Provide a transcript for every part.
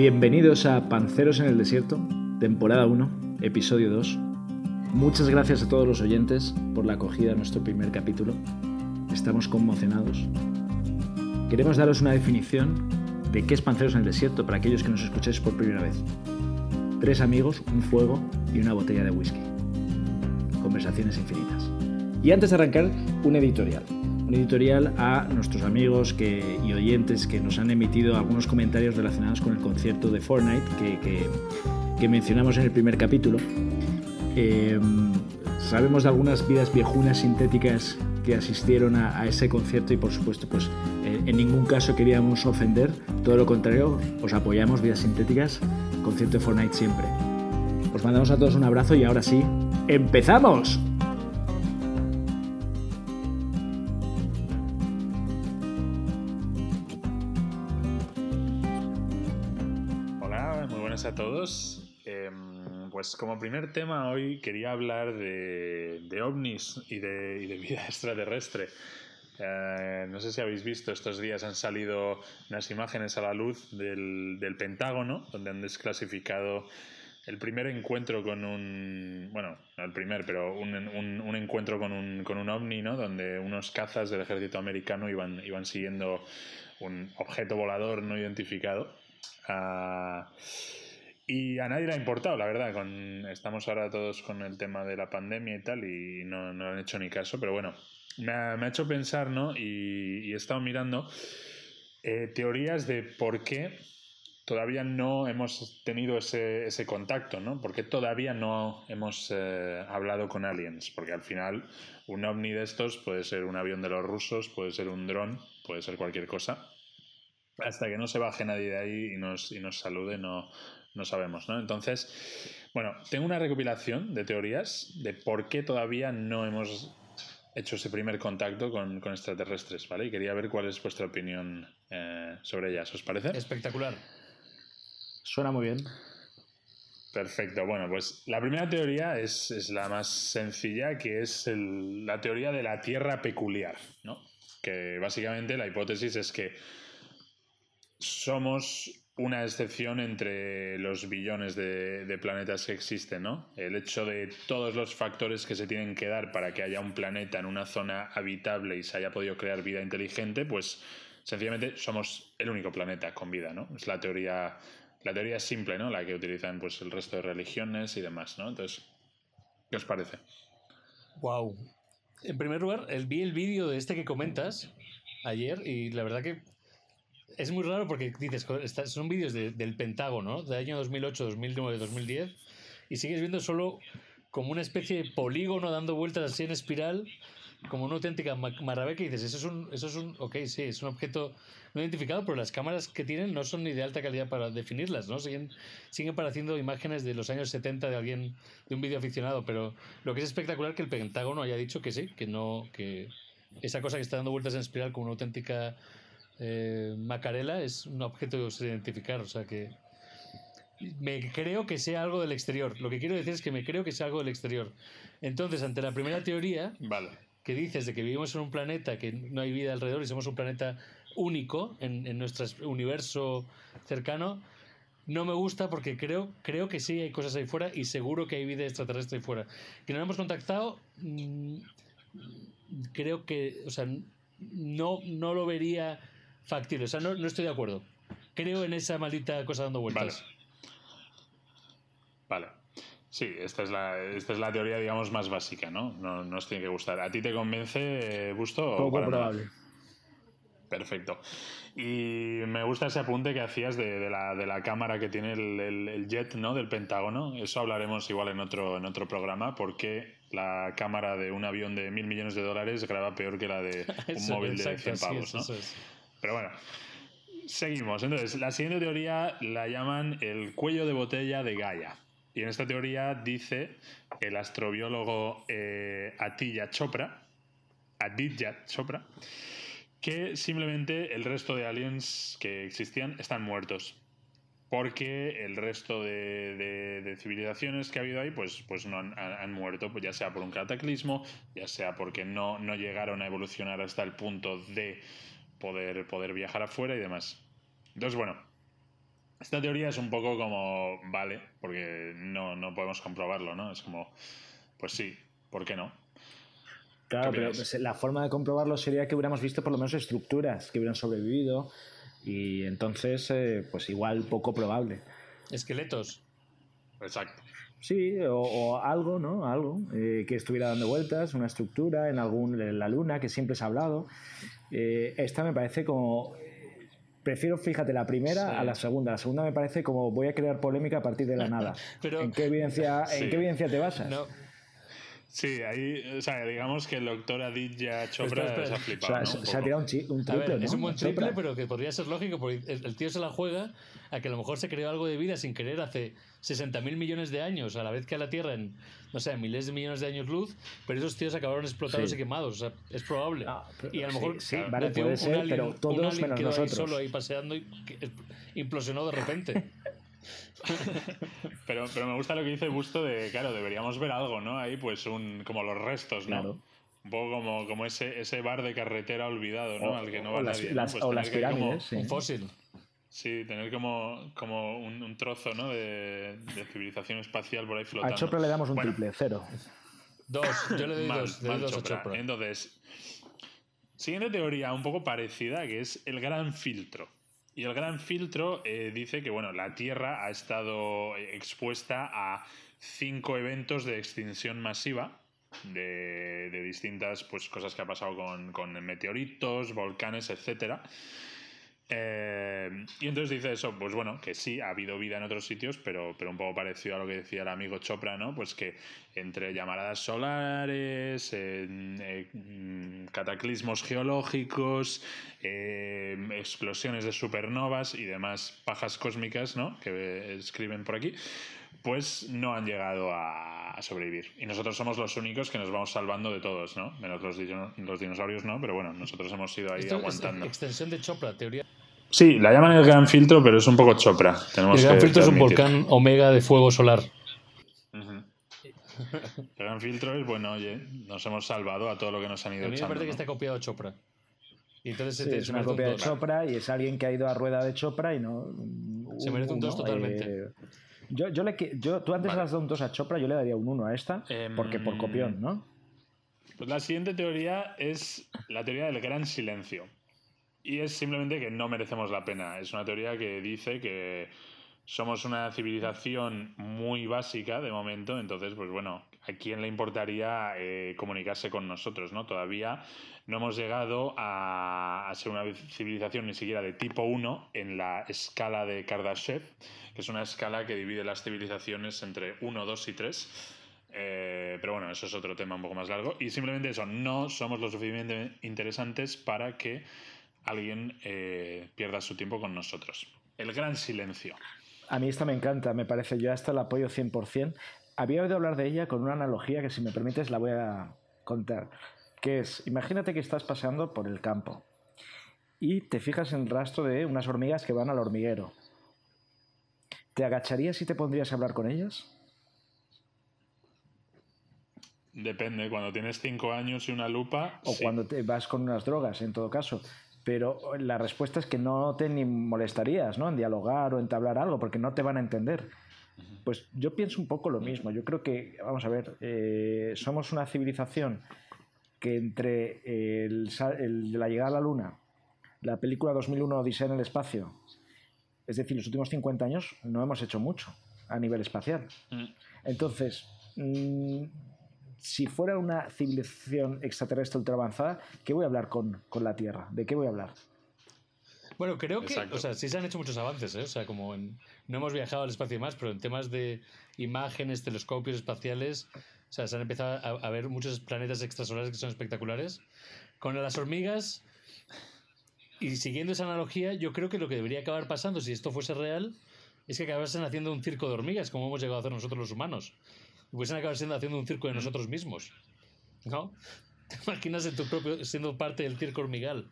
Bienvenidos a Panceros en el Desierto, temporada 1, episodio 2. Muchas gracias a todos los oyentes por la acogida a nuestro primer capítulo. Estamos conmocionados. Queremos daros una definición de qué es Panceros en el Desierto para aquellos que nos escucháis por primera vez. Tres amigos, un fuego y una botella de whisky. Conversaciones infinitas. Y antes de arrancar, un editorial editorial a nuestros amigos y oyentes que nos han emitido algunos comentarios relacionados con el concierto de Fortnite que, mencionamos en el primer capítulo. Em, sabemos de algunas vidas viejunas sintéticas que asistieron a, ese concierto y por supuesto pues eh, en ningún caso queríamos ofender, todo lo contrario, os apoyamos vidas sintéticas, concierto de Fortnite siempre. Os mandamos a todos un abrazo y ahora sí, ¡empezamos! Pues como primer tema hoy quería hablar de, ovnis y de, vida extraterrestre. Eh, no sé si habéis visto, estos días han salido unas imágenes a la luz del, Pentágono, donde han desclasificado el primer encuentro con un. Bueno, no el primer, pero un, encuentro con un, con un ovni, ¿no? Donde unos cazas del ejército americano iban, iban siguiendo un objeto volador no identificado. Uh, y a nadie le ha importado, la verdad. Estamos ahora todos con el tema de la pandemia y tal, y no, no han hecho ni caso, pero bueno, me ha, hecho pensar, ¿no? Y, he estado mirando eh, teorías de por qué todavía no hemos tenido ese, ese contacto, ¿no? Porque todavía no hemos eh, hablado con aliens, porque al final un ovni de estos puede ser un avión de los rusos, puede ser un dron, puede ser cualquier cosa. Hasta que no se baje nadie de ahí y nos, y nos salude, no, no sabemos, ¿no? Entonces, bueno, tengo una recopilación de teorías de por qué todavía no hemos hecho ese primer contacto con, extraterrestres, ¿vale? Y quería ver cuál es vuestra opinión eh, sobre ellas, ¿os parece? Espectacular. Suena muy bien. Perfecto. Bueno, pues la primera teoría es, la más sencilla, que es la teoría de la Tierra peculiar, ¿no? Que básicamente la hipótesis es que somos una excepción entre los billones de, planetas que existen, ¿no? El hecho de todos los factores que se tienen que dar para que haya un planeta en una zona habitable y se haya podido crear vida inteligente, pues sencillamente somos el único planeta con vida, ¿no? Es la teoría, la teoría simple, ¿no? La que utilizan pues el resto de religiones y demás, ¿no? Entonces, ¿qué os parece? Wow. En primer lugar, vi el vídeo de este que comentas ayer y la verdad que es muy raro porque dices, son vídeos del Pentágono, del año 2008, 2009, 2010, y sigues viendo solo como una especie de polígono dando vueltas así en espiral, como una auténtica marrabeca, y dices, eso es un, eso es un, ok, sí, es un objeto no identificado, pero las cámaras que tienen no son ni de alta calidad para definirlas, ¿no? Siguen, siguen apareciendo imágenes de los años 70 de alguien, de un vídeo aficionado, pero lo que es espectacular que el Pentágono haya dicho que sí, que no, que esa cosa que está dando vueltas en espiral como una auténtica eh, Macarela es un objeto sin identificar, o sea que me creo que sea algo del exterior. Lo que quiero decir es que me creo que sea algo del exterior. Entonces, ante la primera teoría vale. que dices de que vivimos en un planeta que no hay vida alrededor y somos un planeta único en, en nuestro universo cercano, no me gusta porque creo, creo que sí hay cosas ahí fuera y seguro que hay vida extraterrestre ahí fuera. Que no hemos contactado, mm, creo que, o sea, no, no lo vería factible. O sea, no, estoy de acuerdo. Creo en esa maldita cosa dando vueltas. Vale. Sí, esta es, la, esta es la teoría, digamos, más básica, ¿no? No nos tiene que gustar. ¿A ti te convence, Busto? Poco probable. Perfecto. Y me gusta ese apunte que hacías de, la, de la, cámara que tiene el, jet ¿no? del Pentágono. Eso hablaremos igual en otro, en otro programa, porque la cámara de un avión de mil millones de dólares graba peor que la de un móvil de 100 pavos. ¿no? Pero bueno, seguimos. Entonces, la siguiente teoría la llaman el cuello de botella de Gaia. Y en esta teoría dice el astrobiólogo eh, Chopra, Aditya Chopra, que simplemente el resto de aliens que existían están muertos. Porque el resto de, civilizaciones que ha habido ahí, pues, pues no han, muerto, pues ya sea por un cataclismo, ya sea porque no, no llegaron a evolucionar hasta el punto de poder, poder viajar afuera y demás. Entonces, bueno, esta teoría es un poco como, vale, porque no, no podemos comprobarlo, ¿no? Es como, pues sí, ¿por qué no? Claro, pero pues, la forma de comprobarlo sería que hubiéramos visto por lo menos estructuras que hubieran sobrevivido y entonces, eh, pues igual poco probable. Esqueletos. Exacto. Sí, o, algo, ¿no? Algo eh, que estuviera dando vueltas, una estructura en algún en la luna que siempre se ha hablado. Eh, esta me parece como prefiero, fíjate, la primera a la segunda. La segunda me parece como voy a crear polémica a partir de la nada. ¿En, qué evidencia, ¿En qué evidencia te basas? Sí, ahí, o sea, digamos que el doctor Aditya Chopra se ha flipado. se, ha tirado un, triple. Es un buen triple, pero que podría ser lógico, porque el, tío se la juega a que a lo mejor se creó algo de vida sin querer hace 60.000 millones de años, a la vez que a la Tierra en, no sé, miles de millones de años luz, pero esos tíos acabaron explotados y quemados. O sea, es probable. Ah, y a lo mejor sí, vale, puede ser, pero todos menos nosotros. solo ahí paseando y implosionó de repente. pero, pero me gusta lo que dice Busto de, claro, deberíamos ver algo, ¿no? Ahí pues un, como los restos, ¿no? Un poco como, como ese, ese bar de carretera olvidado, ¿no? Al que no va nadie. Las, pues o las pirámides, Un fósil. Sí, tener como, como un, trozo ¿no? de, civilización espacial por ahí flotando. A Chopra le damos un triple, cero. Dos, yo le doy dos, dos a Chopra. Entonces, siguiente teoría un poco parecida, que es el gran filtro. Y el gran filtro eh, dice que bueno, la Tierra ha estado expuesta a cinco eventos de extinción masiva de, distintas pues, cosas que ha pasado con, con meteoritos, volcanes, etcétera. Eh, y entonces dice eso, pues bueno, que sí, ha habido vida en otros sitios, pero, pero un poco parecido a lo que decía el amigo Chopra, ¿no? Pues que entre llamaradas solares, eh, cataclismos geológicos, eh, explosiones de supernovas y demás pajas cósmicas, ¿no? Que escriben por aquí, pues no han llegado a, sobrevivir. Y nosotros somos los únicos que nos vamos salvando de todos, ¿no? Menos los, los dinosaurios, ¿no? Pero bueno, nosotros hemos ido ahí aguantando. extensión de Chopra, teoría Sí, la llaman el gran filtro, pero es un poco chopra. el gran filtro es un volcán omega de fuego solar. El gran filtro es, bueno, oye, nos hemos salvado a todo lo que nos han ido a mí me parece que está copiado Chopra. Y entonces es una copia de Chopra y es alguien que ha ido a rueda de Chopra y no. Se merece un 2 totalmente. Eh, yo, yo le, yo, tú antes has dado un 2 a Chopra, yo le daría un 1 a esta, porque por copión, ¿no? Pues la siguiente teoría es la teoría del gran silencio. Y es simplemente que no merecemos la pena. Es una teoría que dice que somos una civilización muy básica de momento, entonces, pues bueno, ¿a quién le importaría eh, comunicarse con nosotros? ¿no? Todavía no hemos llegado a, ser una civilización ni siquiera de tipo 1 en la escala de Kardashev, que es una escala que divide las civilizaciones entre 1, 2 y 3. Eh, pero bueno, eso es otro tema un poco más largo. Y simplemente eso, no somos lo suficientemente interesantes para que alguien eh, pierda su tiempo con nosotros. El gran silencio. A mí esta me encanta, me parece, yo hasta la apoyo 100%. Había oído hablar de ella con una analogía que si me permites la voy a contar, que es, imagínate que estás paseando por el campo y te fijas en el rastro de unas hormigas que van al hormiguero. ¿Te agacharías y te pondrías a hablar con ellas? Depende, cuando tienes cinco años y una lupa. O cuando te vas con unas drogas, en todo caso pero la respuesta es que no te ni molestarías ¿no? en dialogar o entablar algo, porque no te van a entender. Pues yo pienso un poco lo mismo. Yo creo que, vamos a ver, eh, somos una civilización que entre el, la llegada a la Luna, la película 2001 Odisea en el espacio, es decir, los últimos 50 años no hemos hecho mucho a nivel espacial. Mm. Entonces, mm, si fuera una civilización extraterrestre ultra avanzada, ¿qué voy a hablar con, la Tierra? ¿De qué voy a hablar? Bueno, creo que, o sea, sí se han hecho muchos avances, ¿eh? O sea, como no hemos viajado al espacio y más, pero en temas de imágenes, telescopios espaciales, o sea, se han empezado a, ver muchos planetas extrasolares que son espectaculares. Con las hormigas, y siguiendo esa analogía, yo creo que lo que debería acabar pasando, si esto fuese real, es que acabasen haciendo un circo de hormigas, como hemos llegado a hacer nosotros los humanos y pueden acabar siendo haciendo un circo de nosotros mismos. ¿No? ¿Te imaginas en tu propio, siendo parte del circo hormigal?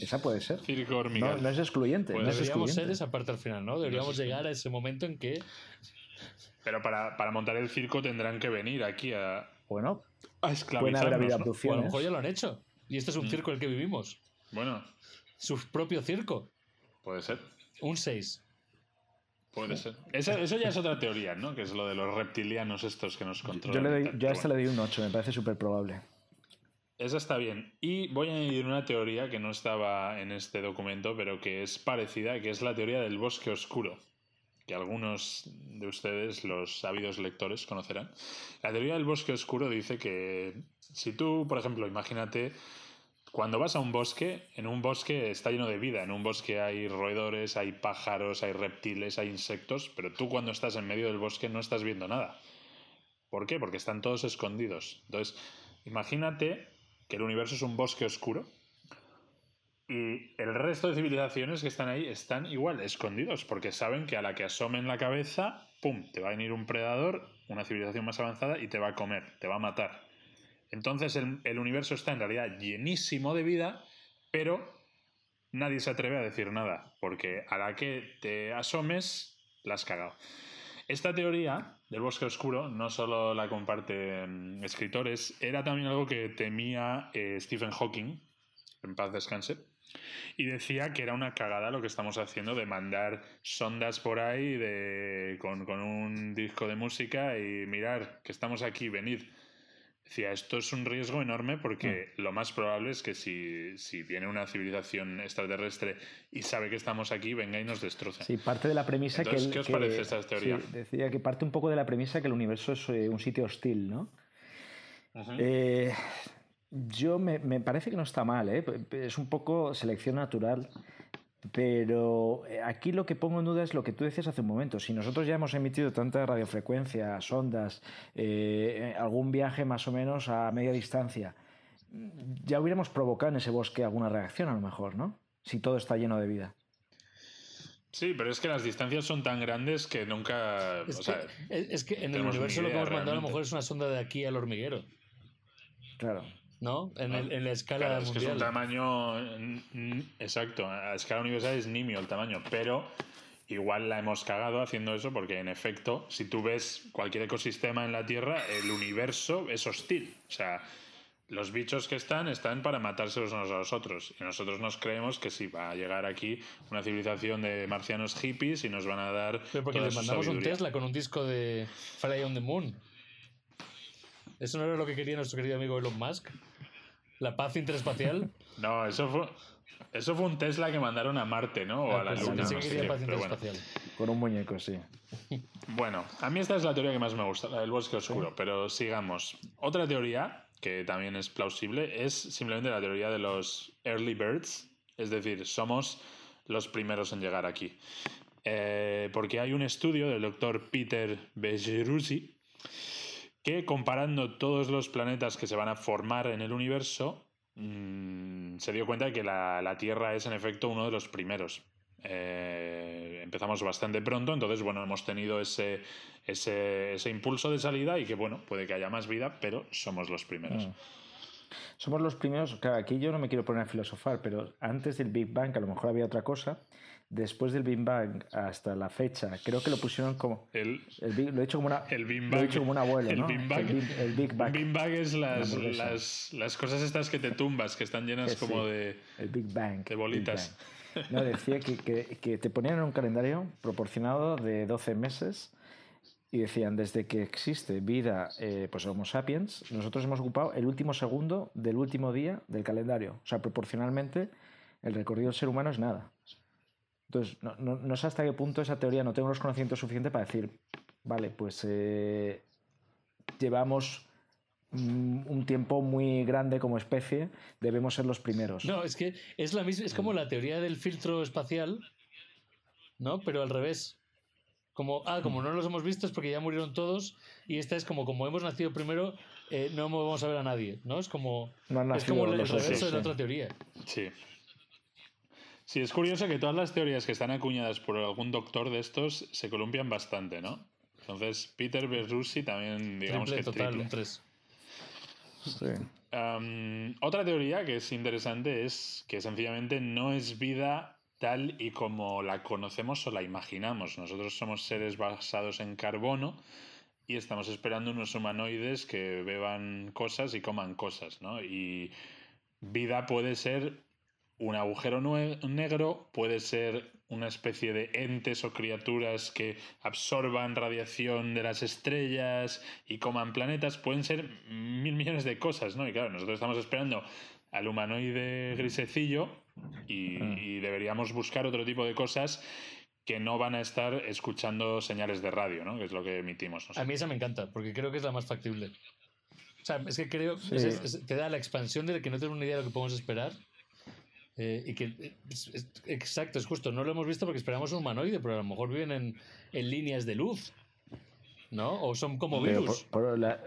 Esa puede ser. Circo hormigal. No, es excluyente. Pues no deberíamos ser esa parte al final, ¿no? Deberíamos llegar a ese momento en que. Pero para, para montar el circo tendrán que venir aquí a. Bueno, a esclavizarnos. ¿no? a lo mejor ya lo han hecho. Y este es un mm. circo en el que vivimos. Bueno. Su propio circo. Puede ser. Un 6. Puede ser. Eso, eso, ya es otra teoría, ¿no? Que es lo de los reptilianos estos que nos controlan. Yo, le doy, yo a este le doy un 8, me parece súper probable. Esa está bien. Y voy a añadir una teoría que no estaba en este documento, pero que es parecida, que es la teoría del bosque oscuro, que algunos de ustedes, los sabidos lectores, conocerán. La teoría del bosque oscuro dice que si tú, por ejemplo, imagínate, cuando vas a un bosque, en un bosque está lleno de vida, en un bosque hay roedores, hay pájaros, hay reptiles, hay insectos, pero tú cuando estás en medio del bosque no estás viendo nada. ¿Por qué? Porque están todos escondidos. Entonces, imagínate que el universo es un bosque oscuro y el resto de civilizaciones que están ahí están igual, escondidos, porque saben que a la que asomen la cabeza, ¡pum!, te va a venir un predador, una civilización más avanzada, y te va a comer, te va a matar. Entonces el, universo está en realidad llenísimo de vida, pero nadie se atreve a decir nada, porque a la que te asomes, la has cagado. Esta teoría del bosque oscuro no solo la comparten escritores, era también algo que temía eh, Stephen Hawking, en paz descanse, y decía que era una cagada lo que estamos haciendo de mandar sondas por ahí de, con, con un disco de música y mirar que estamos aquí, venid. Decía, esto es un riesgo enorme porque lo más probable es que si, si, viene una civilización extraterrestre y sabe que estamos aquí, venga y nos destroce. Sí, parte de la premisa Entonces, que... ¿Qué os que- parece esta teoría? sí, decía que parte un poco de la premisa que el universo es eh, un sitio hostil, ¿no? Eh, yo me, me parece que no está mal, ¿eh? es un poco selección natural, pero eh, aquí lo que pongo en duda es lo que tú decías hace un momento. Si nosotros ya hemos emitido tanta radiofrecuencia, ondas, eh, algún viaje más o menos a media distancia, ya hubiéramos provocado en ese bosque alguna reacción a lo mejor, ¿no? Si todo está lleno de vida. Sí, pero es que las distancias son tan grandes que nunca... Es, o sea, que, es- es que en el universo lo que hemos mandado a lo mejor es una sonda de aquí al hormiguero, Claro. ¿No? En, el- en la escala claro, es que es un mundial. tamaño... Exacto, a escala universal es nimio el tamaño, pero igual la hemos cagado haciendo eso porque en efecto, si tú ves cualquier ecosistema en la Tierra, el universo es hostil. O sea, los bichos que están están para matarse los unos a los otros. Y nosotros nos creemos que sí, va a llegar aquí una civilización de marcianos hippies y nos van a dar... Pero porque les mandamos un. Tesla con un disco de Fly on the Moon. ¿Eso no era lo que quería nuestro querido amigo Elon Musk? ¿La paz interespacial? No, eso fue, eso fue un Tesla que mandaron a Marte, ¿no? O a la Ah, pues Luna. sí no que sé quería qué, paz pero bueno. interespacial. Con un muñeco, sí. Bueno, a mí esta es la teoría que más me gusta, la del bosque oscuro, pero sigamos. Otra teoría, que también es plausible, es simplemente la teoría de los early birds, es decir, somos los primeros en llegar aquí. Eh, porque hay un estudio del doctor Peter Bejeruzzi que comparando todos los planetas que se van a formar en el universo, mm, se dio cuenta de que la, la Tierra es en efecto uno de los primeros. Eh, empezamos bastante pronto, entonces bueno, hemos tenido ese, ese, ese impulso de salida y que bueno, puede que haya más vida, pero somos los primeros. Mm. Somos los primeros, claro, aquí yo no me quiero poner a filosofar, pero antes del Big Bang a lo mejor había otra cosa. Después del Big Bang hasta la fecha, creo que lo pusieron como... El, El lo he dicho como una, el Big lo Bang. he dicho como un abuelo, el ¿no? Big Bang. El Big, el Big Bang. Es las, las, las cosas estas que te tumbas, que están llenas Que sí. como de... El Big Bang. De bolitas. Bang. No, decía que, que- que te ponían un calendario proporcionado de 12 meses y decían, desde que existe vida, eh, pues Homo sapiens, nosotros hemos ocupado el último segundo del último día del calendario. O sea, proporcionalmente, el recorrido del ser humano es nada. Entonces, no, no- no sé hasta qué punto esa teoría, no tengo los conocimientos suficientes para decir, vale, pues eh, llevamos un tiempo muy grande como especie, debemos ser los primeros. No, es que es la misma, es como la teoría del filtro espacial, ¿no? Pero al revés. Como, ah, como no los hemos visto es porque ya murieron todos y esta es como, como hemos nacido primero, eh, no vamos a ver a nadie, ¿no? Es como, No han es como el reverso de la otra teoría. Sí. Sí, es curioso que todas las teorías que están acuñadas por algún doctor de estos se columpian bastante, ¿no? Entonces, Peter Berrussi también, digamos Triple que total, triple. un 3. Sí. Am, otra teoría que es interesante es que sencillamente no es vida tal y como la conocemos o la imaginamos. Nosotros somos seres basados en carbono y estamos esperando unos humanoides que beban cosas y coman cosas, ¿no? Y vida puede ser un agujero negro, puede ser una especie de entes o criaturas que absorban radiación de las estrellas y coman planetas, pueden ser mil millones de cosas, ¿no? Y claro, nosotros estamos esperando al humanoide grisecillo y, Mm. y deberíamos buscar otro tipo de cosas que no van a estar escuchando señales de radio, ¿no? Que es lo que emitimos. A mí esa me encanta, porque creo que es la más factible. O sea, es que creo Sí. es- es- te da la expansión de que no tengo una idea de lo que podemos esperar. Eh, y que es- es- exacto, es justo, no lo hemos visto porque esperamos un humanoide, pero a lo mejor viven en, en líneas de luz. ¿No? O son como Pero virus. por, por la-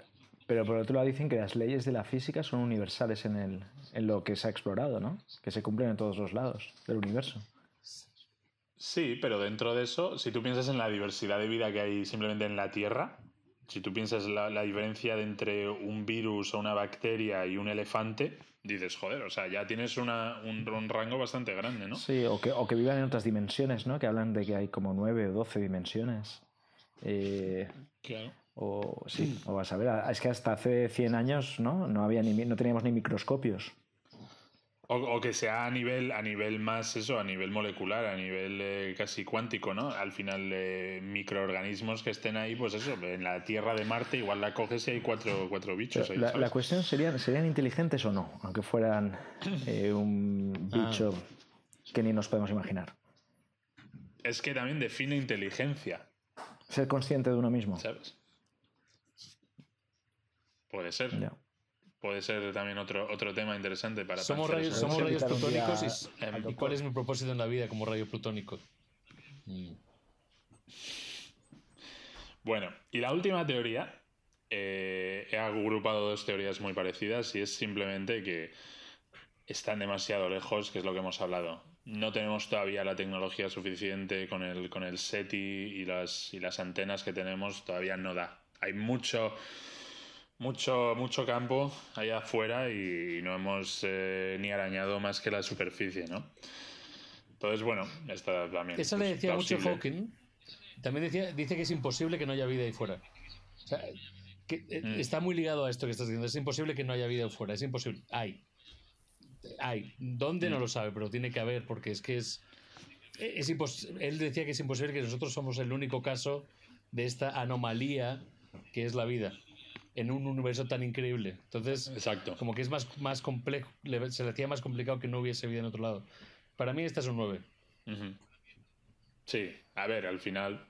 pero por otro lado dicen que las leyes de la física son universales en, el, en lo que se ha explorado, ¿no? Que se cumplen en todos los lados del universo. Sí, pero dentro de eso, si tú piensas en la diversidad de vida que hay simplemente en la Tierra, si tú piensas la, la diferencia de entre un virus o una bacteria y un elefante, dices, joder, o sea, ya tienes una, un, un rango bastante grande, ¿no? Sí, o que, o que vivan en otras dimensiones, ¿no? Que hablan de que hay como nueve o doce dimensiones. Eh, Claro. o sí, o a saber, es que hasta hace 100 años, ¿no? No, había ni, no teníamos ni microscopios. O, o que sea a nivel, a nivel más eso, a nivel molecular, a nivel eh, casi cuántico, ¿no? Al final, eh, microorganismos que estén ahí, pues eso, en la Tierra de Marte igual la coges y hay cuatro, cuatro bichos ahí, la, cuestión sería, ¿serían inteligentes o no? Aunque fueran eh, un bicho que ni nos podemos imaginar. Es que también define inteligencia, Ser consciente de uno mismo. ¿sabes? Puede ser. Ya. Puede ser también otro, otro tema interesante para Somos rayos, somos rayos plutónicos y, al ¿y doctor. cuál es mi propósito en la vida como rayo plutónico? Mm. Bueno, y la última teoría, eh, he agrupado dos teorías muy parecidas y es simplemente que están demasiado lejos, que es lo que hemos hablado. No tenemos todavía la tecnología suficiente con el, con el SETI y las, y las antenas que tenemos, todavía no da. Hay mucho, mucho, mucho campo allá afuera y no hemos eh, ni arañado más que la superficie, ¿no? Entonces, bueno, esta también. Eso le decía mucho. Hawking. También decía, dice que es imposible que no haya vida ahí fuera. O sea, que, eh, Mm. está muy ligado a esto que estás diciendo. Es imposible que no haya vida ahí fuera. Es imposible. Hay. Hay. ¿Dónde? No Mm. lo sabe, pero tiene que haber porque es que es... es impos- Él decía que es imposible que nosotros somos el único caso de esta anomalía que es la vida en un universo tan increíble. Entonces, Exacto. como que es más, más complejo, le- se le hacía más complicado que no hubiese vida en otro lado. Para mí esta es un 9. Ujú. Sí, a ver, al final.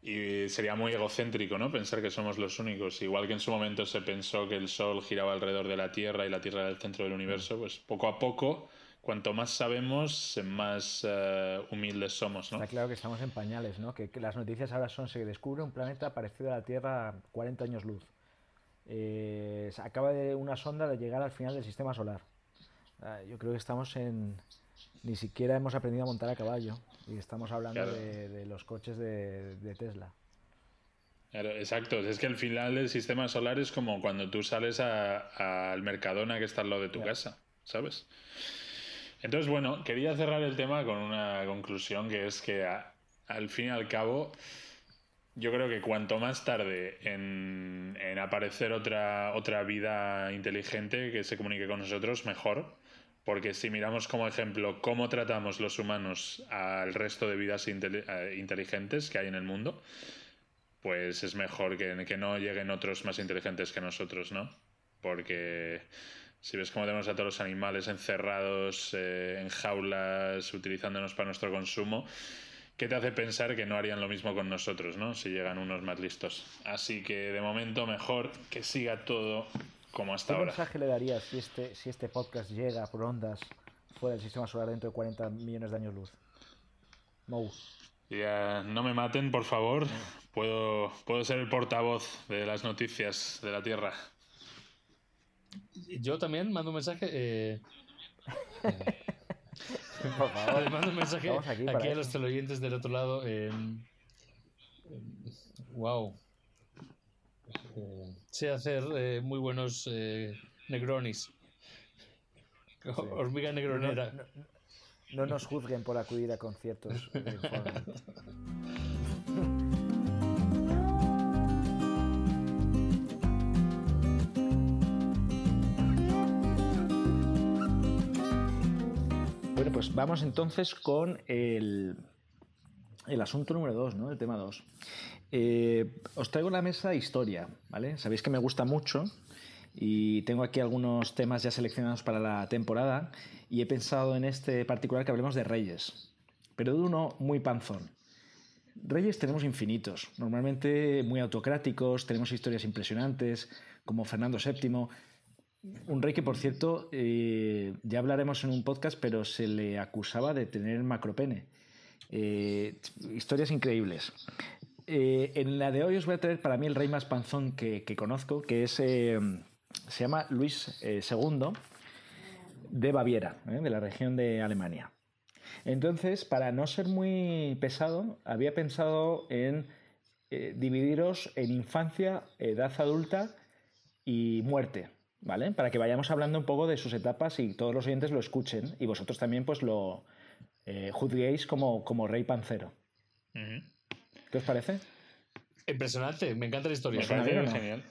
Y sería muy egocéntrico, ¿no? Pensar que somos los únicos. Igual que en su momento se pensó que el Sol giraba alrededor de la Tierra y la Tierra era el centro del universo, pues poco a poco, cuanto más sabemos, más eh, humildes somos, ¿no? Está claro que estamos en pañales, ¿no? Que, que las noticias ahora son se descubre un planeta parecido a la Tierra a 40 años luz. Eh, acaba de una sonda de llegar al final del sistema solar. Ah, yo creo que estamos en... Ni siquiera hemos aprendido a montar a caballo y estamos hablando Claro. de, de los coches de, de Tesla. Claro, exacto. Es que al final el sistema solar es como cuando tú sales al Mercadona que está al lado de tu Claro. casa, ¿sabes? Entonces, bueno, quería cerrar el tema con una conclusión que es que a- al fin y al cabo, yo creo que cuanto más tarde en, aparecer otra, otra vida inteligente que se comunique con nosotros, mejor. Porque si miramos como ejemplo cómo tratamos los humanos al resto de vidas eh, inteligentes que hay en el mundo, pues es mejor que, que no lleguen otros más inteligentes que nosotros, ¿no? Porque si ves cómo tenemos a todos los animales encerrados eh, en jaulas, utilizándonos para nuestro consumo, ¿qué te hace pensar que no harían lo mismo con nosotros, ¿no? Si llegan unos más listos. Así que de momento mejor que siga todo como hasta ¿Qué ahora. mensaje le darías si este, si este podcast llega por ondas fuera del sistema solar dentro de 40 millones de años luz? Mou. Ya, no me maten, por favor. Puedo, puedo ser el portavoz de las noticias de la Tierra. Yo también mando un mensaje. eh, Por favor. mando un mensaje Estamos aquí aquí, a los teleoyentes del otro lado. wow. sé hacer eh, muy buenos eh, negronis. Hormiga negronera. No, no- no nos juzguen por acudir a conciertos. pues vamos entonces con el, asunto número dos, ¿no? El tema dos. Eh, os traigo la mesa historia, ¿vale? Sabéis que me gusta mucho y tengo aquí algunos temas ya seleccionados para la temporada y he pensado en este particular que hablemos de reyes, pero de uno muy panzón. Reyes tenemos infinitos, normalmente muy autocráticos, tenemos historias impresionantes, como Fernando VII, un rey que, por cierto, eh, ya hablaremos en un podcast, pero se le acusaba de tener macropene. Eh, historias increíbles. Eh, en la de hoy os voy a traer para mí el rey más panzón que, conozco, que es, se llama Luis II de Baviera, de la región de Alemania. Entonces, para no ser muy pesado, había pensado en dividiros en infancia, edad adulta y muerte. ¿Vale? Para que vayamos hablando un poco de sus etapas y todos los oyentes lo escuchen y vosotros también pues lo eh, juzguéis como, como rey pancero. ¿Qué os parece? Impresionante, me encanta la historia. Me parece genial.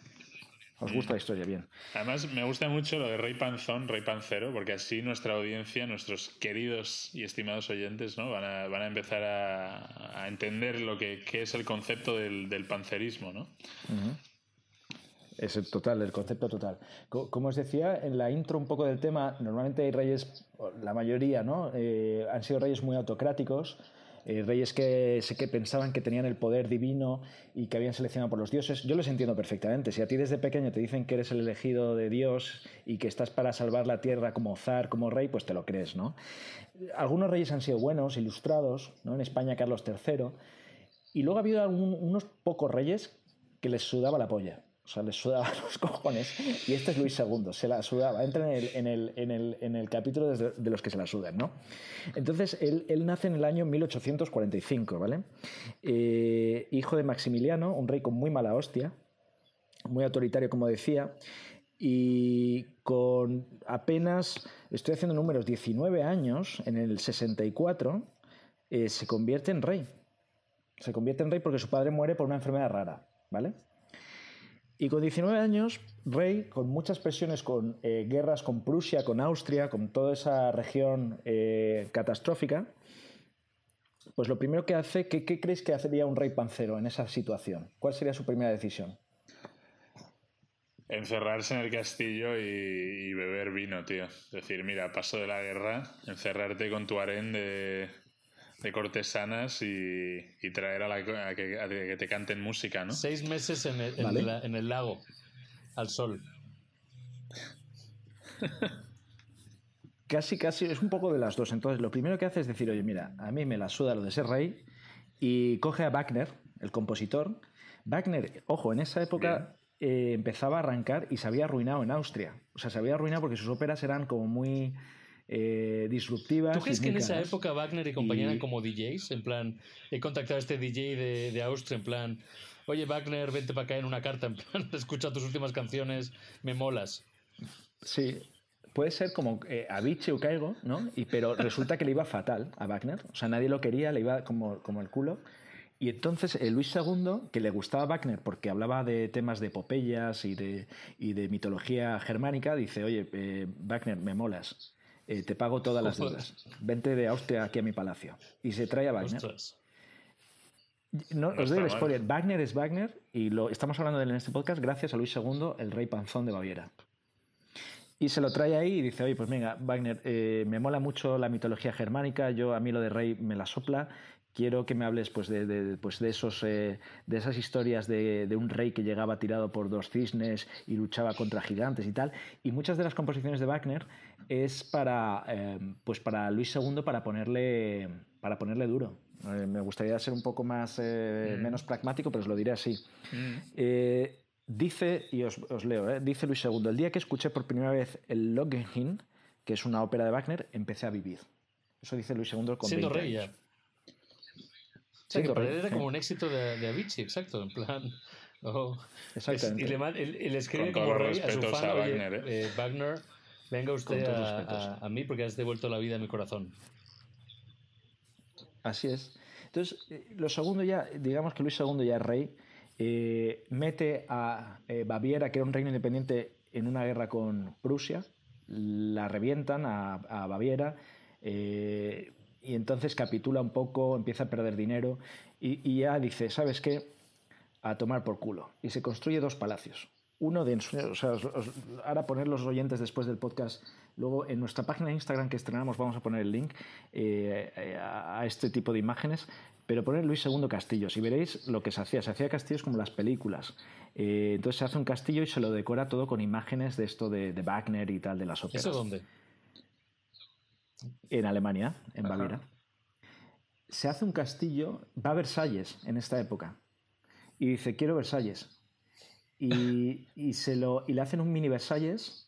¿Os gusta la historia? Bien. Además, me gusta mucho lo de Rey Panzón, Rey Pancero, porque así nuestra audiencia, nuestros queridos y estimados oyentes, ¿no? van, a, van a empezar a, a, entender lo que, es el concepto del, del pancerismo. ¿no? Es el total, el concepto total. Como os decía, en la intro un poco del tema, normalmente hay reyes, la mayoría, ¿no? Eh, han sido reyes muy autocráticos, eh, reyes que, que pensaban que tenían el poder divino y que habían seleccionado por los dioses. Yo los entiendo perfectamente. Si a ti desde pequeño te dicen que eres el elegido de Dios y que estás para salvar la tierra como zar, como rey, pues te lo crees, ¿no? Algunos reyes han sido buenos, ilustrados, ¿no? En España Carlos III. Y luego ha habido unos pocos reyes que les sudaba la polla. O sea, le sudaba los cojones. Y este es Luis II, se la sudaba. Entra en el, en el, en el, capítulo de los que se la sudan, ¿no? Entonces, él, él nace en el año 1845, ¿vale? Eh, hijo de Maximiliano, un rey con muy mala hostia, muy autoritario, como decía, y con apenas, estoy haciendo números, 19 años, en el 64, eh, se convierte en rey. Se convierte en rey porque su padre muere por una enfermedad rara, ¿vale? Y con 19 años, Rey, con muchas presiones, con eh, guerras con Prusia, con Austria, con toda esa región eh, catastrófica, pues lo primero que hace, ¿qué, ¿qué, creéis que hacería un rey pancero en esa situación? ¿Cuál sería su primera decisión? Encerrarse en el castillo y, y beber vino, tío. Decir, mira, paso de la guerra, encerrarte con tu harén de, de cortesanas y, traer a, la, que, te canten música, ¿no? Seis meses en el, en, el lago, al sol. casi, casi, es un poco de las dos. Entonces, lo primero que hace es decir, oye, mira, a mí me la suda lo de ser rey, y coge a Wagner, el compositor. Wagner, ojo, en esa época eh, empezaba a arrancar y se había arruinado en Austria. O sea, se había arruinado porque sus óperas eran como muy eh, disruptivas. ¿Tú crees que en esa época Wagner y compañía eran como DJs? En plan, he contactado a este DJ de, de Austria, en plan, oye Wagner, vente para acá en una carta, en plan, escucha tus últimas canciones, me molas. Sí, puede ser como eh, Avicii o Caigo, ¿no? Y, pero resulta que le iba fatal a Wagner, o sea, nadie lo quería, le iba como, como el culo. Y entonces eh, Luis II, que le gustaba Wagner porque hablaba de temas de epopeyas y de, y de mitología germánica, dice, oye, eh, Wagner, me molas. Eh, te pago todas las deudas. Vente de Austria aquí a mi palacio. Y se trae a Wagner. No, os doy el spoiler. Wagner es Wagner y lo estamos hablando de él en este podcast gracias a Luis II, el rey panzón de Baviera. Y se lo trae ahí y dice, oye, pues venga, Wagner, eh, me mola mucho la mitología germánica, yo a mí lo de rey me la sopla, quiero que me hables pues, de, pues, de, esos, eh, de esas historias de, un rey que llegaba tirado por dos cisnes y luchaba contra gigantes y tal. Y muchas de las composiciones de Wagner es para, eh, pues para Luis II para ponerle, para ponerle duro. Eh, me gustaría ser un poco más, mm. menos pragmático, pero os lo diré así. Mm. dice, y os, os leo, dice Luis II, el día que escuché por primera vez el Lohengrin, que es una ópera de Wagner, empecé a vivir. Eso dice Luis II con Siendo rey ya. Sí, que para él era como un éxito de, de, Avicii, exacto, en plan. Oh, Exactamente. y le, le escribe como rey a su fan, a Wagner, ¿eh? Eh, Wagner, venga usted a, a, mí porque has devuelto la vida a mi corazón. Así es. Entonces, eh, lo segundo ya, digamos que Luis II ya es rey, eh, mete a eh, Baviera, que era un reino independiente, en una guerra con Prusia, la revientan a, a Baviera, eh, y entonces capitula un poco, empieza a perder dinero y, y ya dice, ¿sabes qué? A tomar por culo. Y se construye dos palacios. Uno de... O sea, os- os- ahora poner los oyentes después del podcast, luego en nuestra página de Instagram que estrenamos vamos a poner el link eh, eh, a a este tipo de imágenes, pero poner Luis II Castillos y veréis lo que se hacía. Se hacía castillos como las películas. Eh, entonces se hace un castillo y se lo decora todo con imágenes de esto de, de Wagner y tal, de las óperas ¿Eso dónde? En Alemania, en Ajá. Baviera. Se hace un castillo, va a Versalles en esta época, y dice, quiero Versalles. Y, y se lo, y le hacen un mini Versalles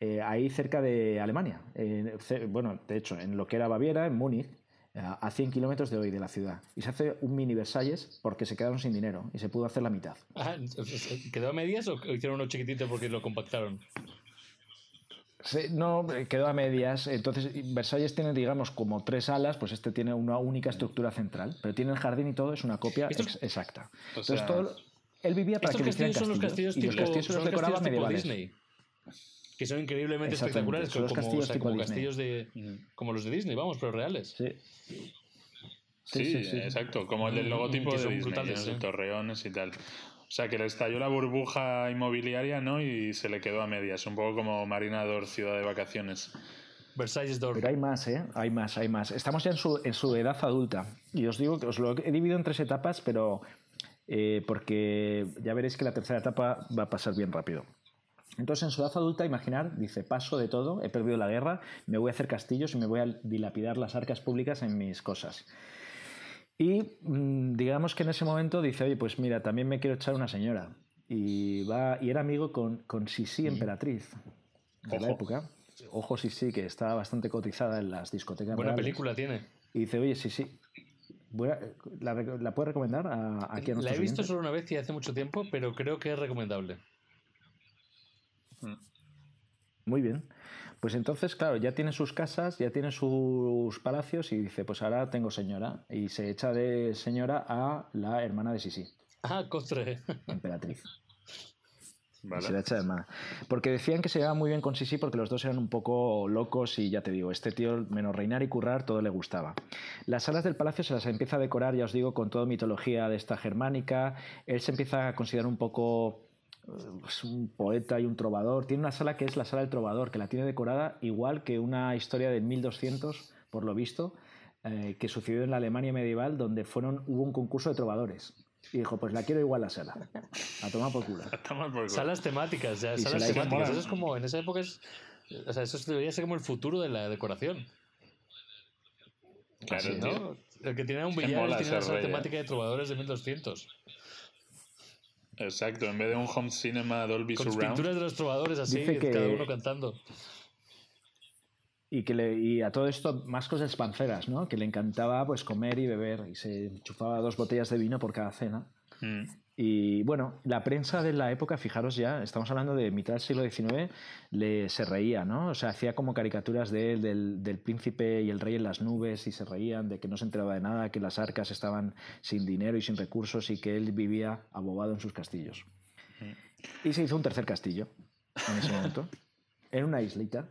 eh, ahí cerca de Alemania. Eh, bueno, de hecho, en lo que era Baviera, en Múnich, eh, a 100 kilómetros de hoy de la ciudad. Y se hace un mini Versalles porque se quedaron sin dinero y se pudo hacer la mitad. Ah, ¿Quedó a medias o hicieron uno chiquitito porque lo compactaron? Se- no, quedó a medias. Entonces, y Versalles tiene, digamos, como tres alas, pues este tiene una única estructura central. Pero tiene el jardín y todo, es una copia ex- exacta. O Entonces, sea, todo, él vivía para Estos que castillos son los castillos y tipo, los castillos los decoraba castillos tipo medievales. Disney. Que son increíblemente espectaculares, son los como, castillos o sea, tipo como castillos de. como los de Disney, vamos, pero reales. Sí. Sí, exacto, como el del logotipo que de son Disney, brutales, sí. torreones y tal. O sea, que le estalló la burbuja inmobiliaria, ¿no? Y se le quedó a medias, un poco como Marinador, ciudad de vacaciones. Versalles Door. Pero hay más, ¿eh? Hay más, hay más. Estamos ya en su, en su edad adulta. Y os digo que os lo he dividido en tres etapas, pero eh, porque ya veréis que la tercera etapa va a pasar bien rápido. Entonces, en su edad adulta, imaginar, dice, paso de todo, he perdido la guerra, me voy a hacer castillos y me voy a dilapidar las arcas públicas en mis cosas. Y mm, digamos que en ese momento dice, oye, pues mira, también me quiero echar una señora. Y, va, y era amigo con, con Sisi Emperatriz de la época. Ojo Sisi, que estaba bastante cotizada en las discotecas. Buena reales. película tiene. Y dice, oye, Sisi, ¿la, ¿la puedes recomendar a, aquí a La he visto solo una vez y hace mucho tiempo, pero creo que es recomendable. Muy bien. Pues entonces, claro, ya tiene sus casas, ya tiene sus palacios y dice, pues ahora tengo señora. Y se echa de señora a la hermana de Sisi, Ah, Costre. emperatriz. Y ¿Vale? se la echa de hermana. Porque decían que se llevaba muy bien con Sisi porque los dos eran un poco locos y ya te digo, este tío, menos reinar y currar, todo le gustaba. Las salas del palacio se las empieza a decorar, ya os digo, con toda mitología de esta germánica. Él se empieza a considerar un poco pues, un poeta y un trovador. Tiene una sala que es la sala del trovador, que la tiene decorada igual que una historia de 1200, por lo visto, eh, que sucedió en la Alemania medieval, donde fueron, hubo un concurso de trovadores. Y dijo, pues la quiero igual la sala. A tomar por culo. Mal por culo. Salas temáticas, ya, salas temáticas. Eso es como, en esa época es. O sea, eso debería ser como el futuro de la decoración. Claro, Así, tío. ¿no? El que tiene un billar tiene una sala rey, ¿eh? temática de trovadores de 1200. Exacto, en vez de un home cinema Dolby Con Surround. pinturas de los trovadores así, Dice que- cada uno cantando. Y, que le, y a todo esto más cosas panceras, ¿no? Que le encantaba pues comer y beber y se enchufaba dos botellas de vino por cada cena. Mm. Y bueno, la prensa de la época, fijaros ya, estamos hablando de mitad del siglo XIX, le, se reía, ¿no? O sea, hacía como caricaturas de él, del, del príncipe y el rey en las nubes y se reían de que no se enteraba de nada, que las arcas estaban sin dinero y sin recursos y que él vivía abobado en sus castillos. Y se hizo un tercer castillo en ese momento, en una islita,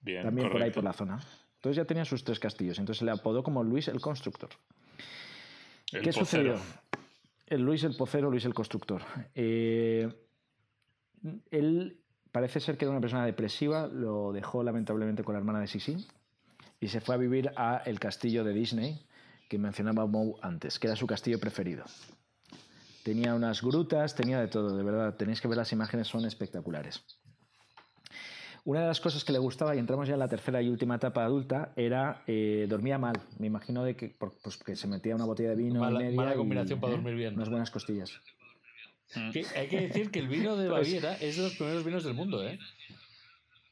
Bien, también por ahí por la zona. Entonces ya tenía sus tres castillos, entonces se le apodó como Luis el Constructor. El ¿Qué pocero. sucedió? Luis el Pocero, Luis el Constructor. Eh, él parece ser que era una persona depresiva, lo dejó lamentablemente con la hermana de Sisi y se fue a vivir a el castillo de Disney que mencionaba Moe antes, que era su castillo preferido. Tenía unas grutas, tenía de todo, de verdad. Tenéis que ver las imágenes, son espectaculares. Una de las cosas que le gustaba, y entramos ya en la tercera y última etapa adulta, era eh, dormía mal. Me imagino de que, por- pues, que se metía una botella de vino Mala- y media mala y, combinación para ¿eh? dormir bien. Unas buenas costillas. Mm. Que hay que decir que el vino de Pues- Baviera es de los primeros vinos del mundo, ¿eh?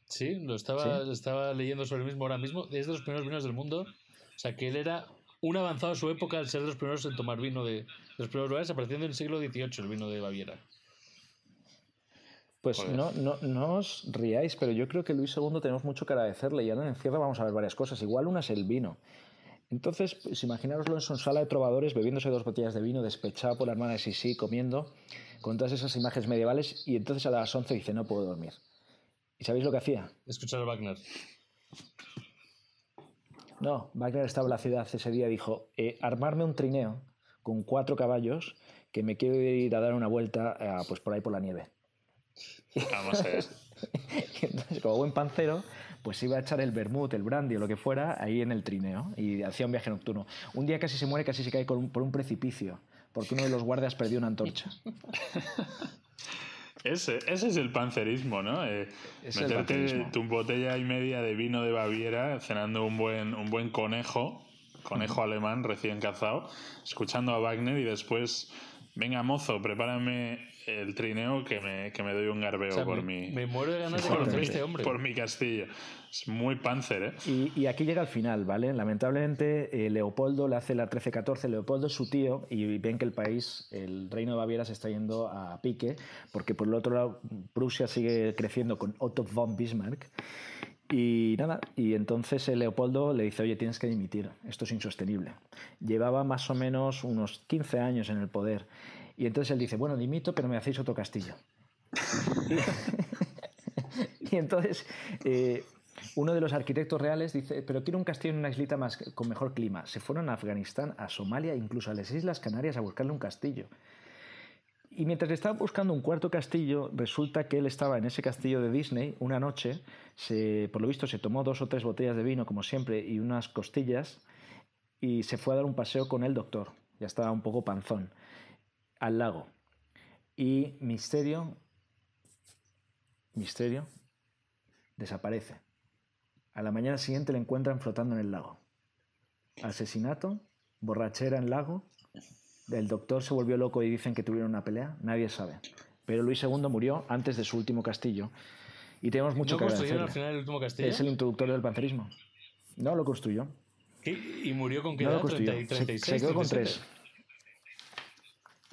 Sí, lo estaba, Sí. estaba leyendo sobre el mismo ahora mismo. Es de los primeros vinos del mundo. O sea, que él era un avanzado a su época al ser de los primeros en tomar vino de, de los primeros lugares, apareciendo en el siglo XVIII el vino de Baviera. Pues Joder. no, no, no os riáis, pero yo creo que Luis II tenemos mucho que agradecerle y ahora en el cierre vamos a ver varias cosas. Igual una es el vino. Entonces, pues imaginároslo en su sala de trovadores bebiéndose dos botellas de vino, despechado por la hermana de Sisi, comiendo, con todas esas imágenes medievales y entonces a las 11 dice no puedo dormir. ¿Y sabéis lo que hacía? Escuchar a Wagner. No, Wagner estaba en la ciudad ese día y dijo, eh, armarme un trineo con cuatro caballos que me quiero ir a dar una vuelta eh, pues por ahí por la nieve. Vamos a ver. Y entonces, como buen pancero, pues iba a echar el vermut, el brandy o lo que fuera ahí en el trineo y hacía un viaje nocturno. Un día casi se muere, casi se cae un- por un precipicio, porque uno de los guardias perdió una antorcha. Ese, ese es el pancerismo, ¿no? Eh, meterte tu botella y media de vino de Baviera, cenando un buen, un buen conejo, conejo alemán recién cazado, escuchando a Wagner y después, venga mozo, prepárame el trineo que me, que me doy un garbeo O sea, por, me, mi, me muero de ganas de por, conocer a este hombre. por mi castillo. Es muy panzer, ¿eh? Y, y aquí llega el final, ¿vale? Lamentablemente, eh, Leopoldo le hace la 13-14. Leopoldo es su tío y ven que el país, el reino de Baviera, se está yendo a pique, porque por el otro lado, Prusia sigue creciendo con Otto von Bismarck. Y nada, y entonces eh, Leopoldo le dice, oye, tienes que dimitir, esto es insostenible. Llevaba más o menos unos 15 años en el poder. Y entonces él dice, bueno, dimito, pero me hacéis otro castillo. Y entonces eh, uno de los arquitectos reales dice, pero quiero un castillo en una islita más, con mejor clima. Se fueron a Afganistán, a Somalia, incluso a las Islas Canarias a buscarle un castillo. Y mientras le estaban buscando un cuarto castillo, resulta que él estaba en ese castillo de Disney una noche, se, por lo visto se tomó dos o tres botellas de vino, como siempre, y unas costillas, y se fue a dar un paseo con el doctor, ya estaba un poco panzón, al lago. Y Misterio, Misterio, desaparece. A la mañana siguiente le encuentran flotando en el lago. Asesinato, borrachera en lago. El doctor se volvió loco y dicen que tuvieron una pelea. Nadie sabe. Pero Luis II murió antes de su último castillo. Y tenemos mucho ¿No que construyeron al final el último castillo? Es el introductor del pancerismo. No lo construyó. ¿Y murió con qué No lo edad? construyó. 30 Se- 36, se, quedó con 37. tres.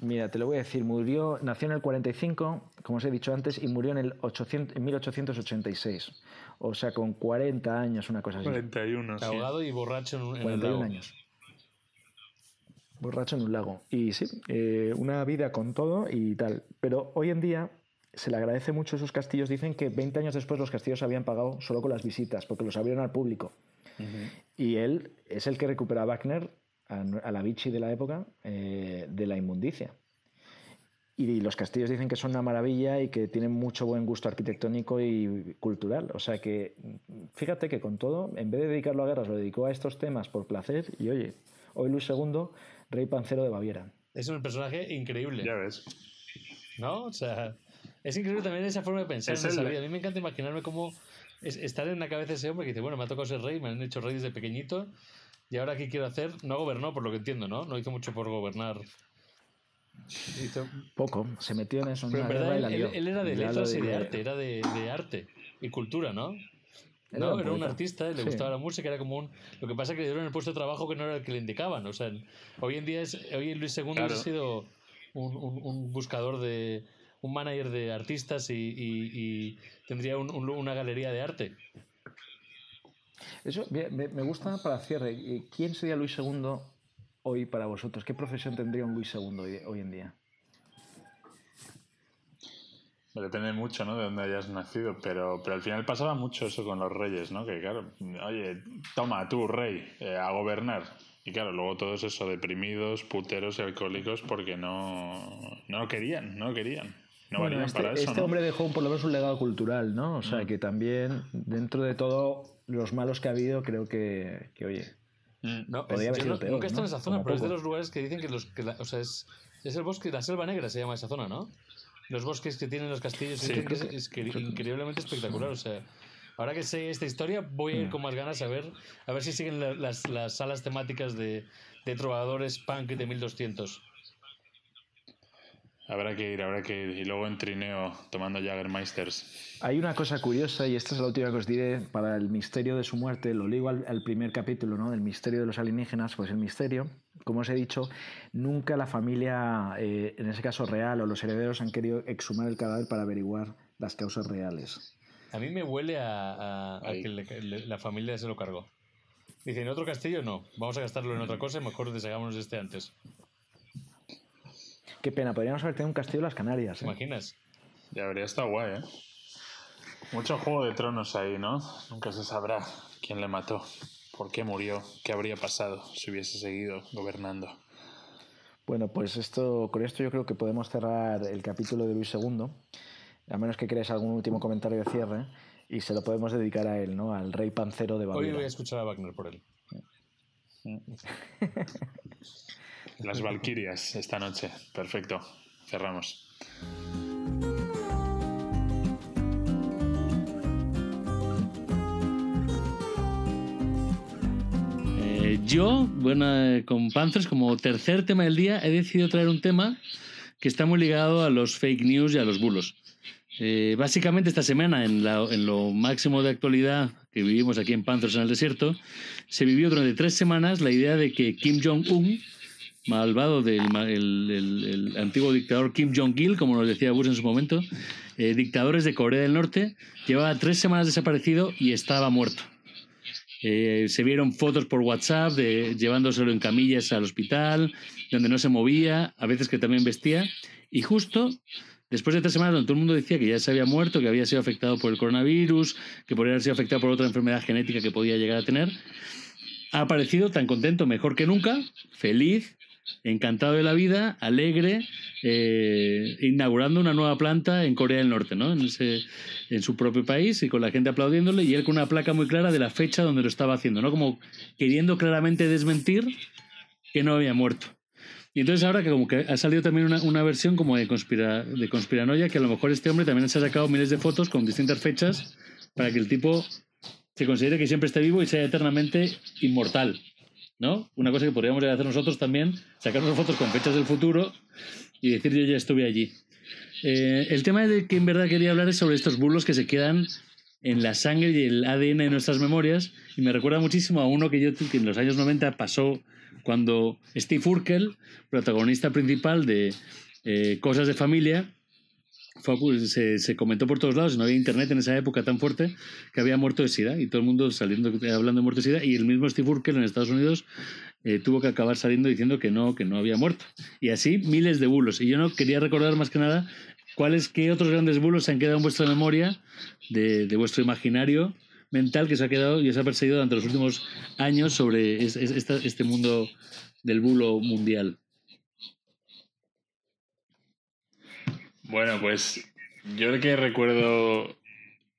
Mira, te lo voy a decir. Murió, nació en el 45, como os he dicho antes, y murió en, el 800 en 1886. O sea, con 40 años, una cosa así. 41, sí. Ahogado y borracho en, un- en el 41 lago. años. Borracho en un lago. Y sí, eh, una vida con todo y tal. Pero hoy en día se le agradece mucho esos castillos. Dicen que 20 años después los castillos se habían pagado solo con las visitas, porque los abrieron al público. Y él es el que recupera a Wagner, a, a la Vichy de la época, eh, de la inmundicia. Y los castillos dicen que son una maravilla y que tienen mucho buen gusto arquitectónico y cultural. O sea que, fíjate que con todo, en vez de dedicarlo a guerras, lo dedicó a estos temas por placer. Y oye, hoy Luis II, rey pancero de Baviera. Es un personaje increíble. Ya ves. ¿No? O sea, es increíble también esa forma de pensar Es en esa el- vida. A mí me encanta imaginarme cómo es estar en la cabeza de ese hombre que dice, bueno, me ha tocado ser rey, me han hecho rey desde pequeñito, y ahora qué quiero hacer. No gobernó, por lo que entiendo, ¿no? No hizo mucho por gobernar. Hizo- Poco, se metió en eso. en Pero en verdad la él, era de ya letras y de arte, era de, de arte y cultura, ¿no? Él No, era un era un artista, le Sí. gustaba la música, era como un... Lo que pasa es que le dieron el puesto de trabajo que no era el que le indicaban. O sea, hoy en día es, hoy Luis II Claro. ha sido un, un- un buscador de... un manager de artistas y, y- y tendría un- un- una galería de arte. Eso me, me gusta para cierre. eh, ¿Quién sería Luis II hoy para vosotros? ¿Qué profesión tendría un Luis II hoy, hoy en día? Depende mucho, ¿no? De dónde hayas nacido, pero, pero al final pasaba mucho eso con los reyes, ¿no? Que claro, oye, toma tú, rey, eh, a gobernar. Y claro, luego todos eso, deprimidos, puteros y alcohólicos porque no, no lo querían, no lo querían. No Bueno, valían este, para eso, este ¿no? hombre dejó por lo menos un legado cultural, ¿no? O sea, Mm. que también, dentro de todo, los malos que ha habido, creo que, que oye, Mm. No, Podría haber sido no- peor, nunca he estado ¿no? en esa zona, Como pero es de los lugares que dicen que los... Que la- o sea, es, es el bosque, la selva negra se llama esa zona, ¿no? Los bosques que tienen los castillos Sí. dicen que es, es que- increíblemente espectacular. O sea, ahora que sé esta historia, voy a ir Mm. con más ganas a ver, a ver si siguen la- las, las salas temáticas de, de trovadores punk de 1200. Habrá que ir, habrá que ir. Y luego en trineo tomando Jagermeisters. Hay una cosa curiosa, y esta es la última que os diré, para el misterio de su muerte, lo ligo al, al primer capítulo, ¿no? Del misterio de los alienígenas, pues el misterio, como os he dicho, nunca la familia, eh, en ese caso real, o los herederos han querido exhumar el cadáver para averiguar las causas reales. A mí me huele a, a- a Ahí. que le- le- la familia se lo cargó. Dicen, otro castillo no, vamos a gastarlo en otra cosa, mejor deshagámonos de este antes. Qué pena, podríamos haber tenido un castillo en las Canarias. ¿Te ¿eh? imaginas? Ya habría estado guay, ¿eh? Mucho juego de tronos ahí, ¿no? Nunca se sabrá quién le mató. ¿Por qué murió? ¿Qué habría pasado si hubiese seguido gobernando? Bueno, pues esto, con esto yo creo que podemos cerrar el capítulo de Luis II, a menos que queráis algún último comentario de cierre, y se lo podemos dedicar a él, ¿no? Al rey pancero de Babilonia. Hoy voy a escuchar a Wagner por él. Las Valquirias esta noche. Perfecto. Cerramos. Eh, yo, bueno, eh, con Panthers, como tercer tema del día, he decidido traer un tema que está muy ligado a los fake news y a los bulos. Eh, básicamente esta semana, en, la- en lo máximo de actualidad que vivimos aquí en Panthers en el desierto, se vivió durante tres semanas la idea de que Kim Jong-un, malvado del el- el antiguo dictador Kim Jong-il, como nos decía Bush en su momento, eh, dictadores de Corea del Norte, llevaba tres semanas desaparecido y estaba muerto. Eh, se vieron fotos por WhatsApp de llevándoselo en camillas al hospital, donde no se movía, a veces que también vestía. Y justo después de tres semanas donde todo el mundo decía que ya se había muerto, que había sido afectado por el coronavirus, que podría haber sido afectado por otra enfermedad genética que podía llegar a tener, ha aparecido tan contento, mejor que nunca, feliz, encantado de la vida, alegre, eh, inaugurando una nueva planta en Corea del Norte, ¿no? En, su propio país y con la gente aplaudiéndole y él con una placa muy clara de la fecha donde lo estaba haciendo, ¿no? Como queriendo claramente desmentir que no había muerto. Y entonces ahora que como que ha salido también una, una versión como de, conspira, de conspiranoia, que a lo mejor este hombre también se ha sacado miles de fotos con distintas fechas para que el tipo se considere que siempre esté vivo y sea eternamente inmortal. ¿No? Una cosa que podríamos hacer nosotros también, sacarnos fotos con fechas del futuro y decir yo ya estuve allí. Eh, el tema de que en verdad quería hablar es sobre estos bulos que se quedan en la sangre y el ADN de nuestras memorias y me recuerda muchísimo a uno que yo en los años 90 pasó cuando Steve Urkel, protagonista principal de eh, Cosas de Familia, fue a pu- se, se comentó por todos lados, no había internet en esa época tan fuerte, que había muerto de SIDA y todo el mundo saliendo hablando de muerte de SIDA y el mismo Steve Urkel en Estados Unidos eh, tuvo que acabar saliendo diciendo que no, que no había muerto. Y así miles de bulos. Y yo no quería recordar más que nada cuáles, qué otros grandes bulos se han quedado en vuestra memoria, de, de vuestro imaginario mental que se ha quedado y se ha perseguido durante los últimos años sobre es- es- esta- este mundo del bulo mundial. Bueno, pues yo el que recuerdo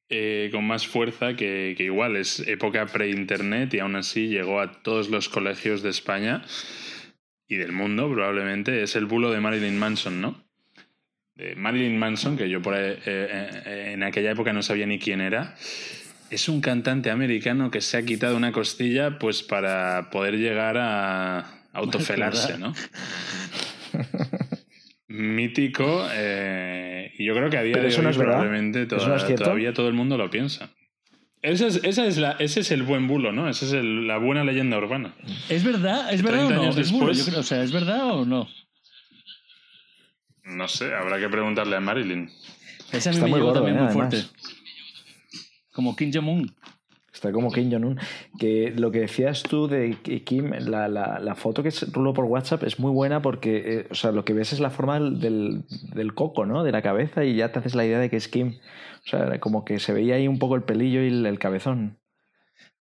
eh, con más fuerza, que, que igual es época pre-internet y aún así llegó a todos los colegios de España y del mundo probablemente, es el bulo de Marilyn Manson, ¿no? De Marilyn Manson, que yo por ahí, eh, eh, en aquella época no sabía ni quién era, es un cantante americano que se ha quitado una costilla pues para poder llegar a autofelarse, ¿no? Mítico, eh, y yo creo que a día Pero de eso hoy no es verdad. probablemente ¿Eso toda- no es cierto? todavía todo el mundo lo piensa. Esa es, esa es la, ese es el buen bulo, ¿no? Esa es el- la buena leyenda urbana. ¿Es verdad? ¿Es verdad o 30 no? años Es bulo, después- yo creo. O sea, ¿es verdad o no? No sé, habrá que preguntarle a Marilyn. Ese a mí Está me muy llegó gordo, también ¿eh? muy Además. fuerte. Como Kim Jong-un. Está como Kim Jong-un. Que lo que decías tú de Kim, la, la, la foto que se ruló por WhatsApp es muy buena porque eh, o sea, lo que ves es la forma del, del, coco, ¿no? De la cabeza y ya te haces la idea de que es Kim. O sea, como que se veía ahí un poco el pelillo y el, el cabezón.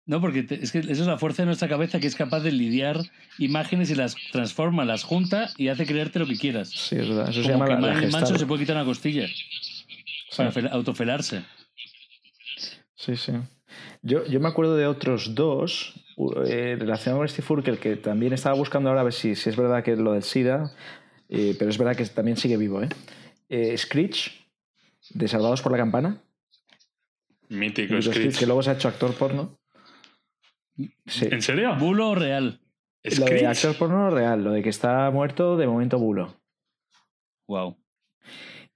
No, porque te- es que eso es la fuerza de nuestra cabeza que es capaz de lidiar imágenes y las transforma, las junta y hace creerte lo que quieras. Sí, es verdad. Eso se Como llama que la, Manson gestalt. se puede quitar una costilla para fel- autofelarse. Sí, sí. Yo, yo me acuerdo de otros dos eh, relacionados con Steve Urkel que también estaba buscando ahora a ver si, si es verdad que es lo del SIDA, eh, pero es verdad que también sigue vivo. ¿eh? Eh, Screech, de Salvados por la Campana. Mítico Screech, Screech. que luego se ha hecho actor porno. Sí. ¿En serio? ¿Bulo o real? Lo de actor porno real, lo de que está muerto de momento bulo. Wow.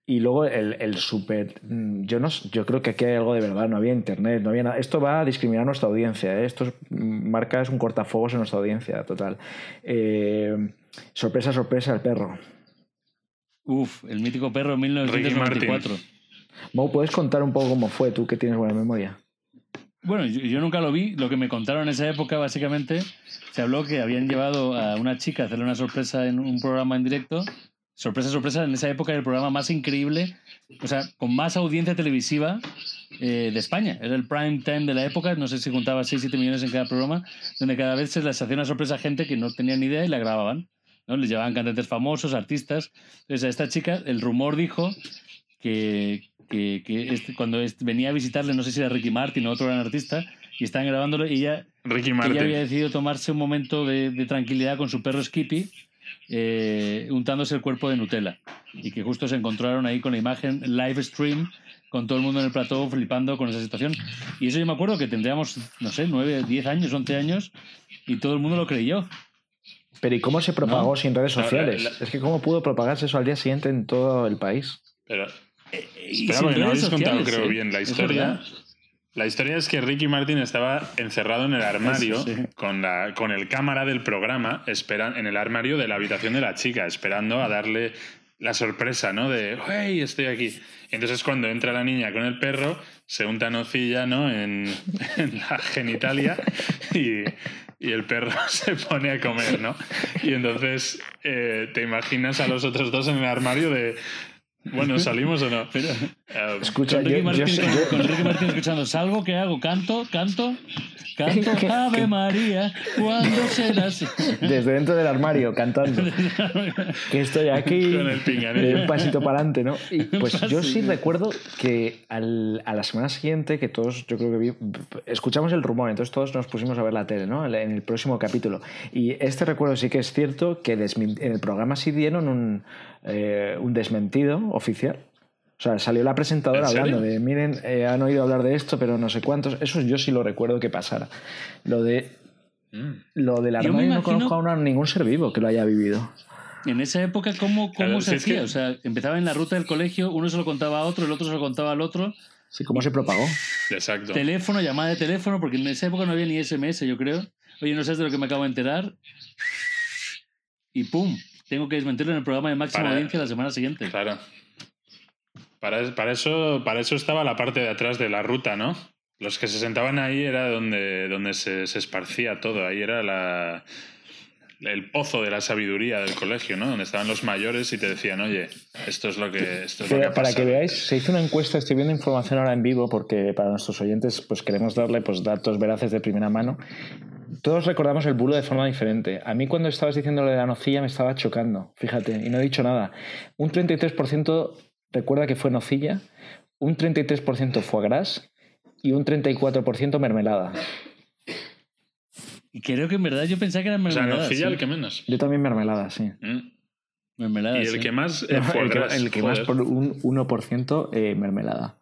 Y luego el, el super. mm, Yo, no, yo creo que aquí hay algo de verdad, no había internet, no había nada. Esto va a discriminar a nuestra audiencia, ¿eh? esto es, mm, marca es un cortafuegos en nuestra audiencia, total. Eh, sorpresa, sorpresa, el perro. Uf, el mítico perro Ricky 1994. Mo, ¿puedes contar un poco cómo fue tú que tienes buena memoria? Bueno, yo, yo nunca lo vi. Lo que me contaron en esa época, básicamente, se habló que habían llevado a una chica a hacerle una sorpresa en un programa en directo. Sorpresa, sorpresa, en esa época era el programa más increíble, o sea, con más audiencia televisiva eh, de España. Era el prime time de la época, no sé si contaba 6-7 millones en cada programa, donde cada vez se les hacía una sorpresa a gente que no tenía ni idea y la grababan. ¿no? Les llevaban cantantes famosos, artistas. Entonces a esta chica, el rumor dijo que, que, que este- cuando este- venía a visitarle, no sé si era Ricky Martin o otro gran artista, y estaban grabándolo y ella Ricky Martin. ella había decidido tomarse un momento de, de tranquilidad con su perro Skippy, eh, untándose el cuerpo de Nutella. Y que justo se encontraron ahí con la imagen live stream, con todo el mundo en el plató flipando con esa situación. Y eso yo me acuerdo que tendríamos, no sé, 9, 10 años, 11 años, y todo el mundo lo creyó. Pero ¿y cómo se propagó No. sin redes sociales? la- la- Es que ¿cómo pudo propagarse eso al día siguiente en todo el país? Pero, Y espera, sin porque no redes habéis contado, creo, ¿eh? bien la Es historia. La historia es que Ricky Martin estaba encerrado en el armario sí. con, la, con el cámara del programa esperan, en el armario de la habitación de la chica, esperando a darle la sorpresa, ¿no? De, hey, estoy aquí. Entonces cuando entra la niña con el perro, se unta nocilla, ¿no? En, en la genitalia y, y el perro se pone a comer, ¿no? Y entonces eh, te imaginas a los otros dos en el armario de, bueno, ¿salimos o no? Pero, Eh, Escucha, con, Ricky yo, yo Martin, sé- con- yo- con Ricky Martin escuchando, ¿salgo? ¿Qué hago? ¿Canto? ¿Canto? ¿Canto? Ave María, ¿cuándo serás? desde dentro del armario cantando. que estoy aquí. Con el de un pasito para adelante, ¿no? Y pues yo sí recuerdo que al- a la semana siguiente, que todos, yo creo que vi- escuchamos el rumor, entonces todos nos pusimos a ver la tele, ¿no? En el próximo capítulo. Y este recuerdo sí que es cierto que en el programa sí dieron un, eh, un desmentido oficial. O sea, salió la presentadora hablando de, miren, eh, han oído hablar de esto, pero no sé cuántos. Eso yo sí lo recuerdo que pasara. Lo de mm. lo del armario no imagino- conozco a una- ningún ser vivo que lo haya vivido. En esa época, ¿cómo, cómo Claro, se si es hacía? que- O sea, empezaba en la ruta del colegio, uno se lo contaba a otro, el otro se lo contaba al otro. Sí, ¿Cómo se propagó? Exacto. Teléfono, llamada de teléfono, porque en esa época no había ni SMS, yo creo. Oye, no sabes de lo que me acabo de enterar. Y pum, tengo que desmentirlo en el programa de máxima Para- audiencia la semana siguiente. Claro. Para, para, eso, para eso estaba la parte de atrás de la ruta, ¿no? Los que se sentaban ahí era donde, donde se, se esparcía todo. Ahí era la, el pozo de la sabiduría del colegio, ¿no? Donde estaban los mayores y te decían, oye, esto es lo que, esto es lo que para pasa". que veáis, se hizo una encuesta, estoy viendo información ahora en vivo porque para nuestros oyentes pues queremos darle pues datos veraces de primera mano. Todos recordamos el bulo de forma diferente. A mí cuando estabas diciendo lo de la nocilla me estaba chocando, fíjate, y no he dicho nada. Un 33% recuerda que fue nocilla, un 33% fue gras y un 34% mermelada. Y creo que en verdad yo pensaba que era O sea, mermelada. nocilla sí. el que menos. Yo también mermelada, sí. Mm. Mermelada, Y el sí. que más eh, No, el, que, gras, el que más por un 1% eh, mermelada.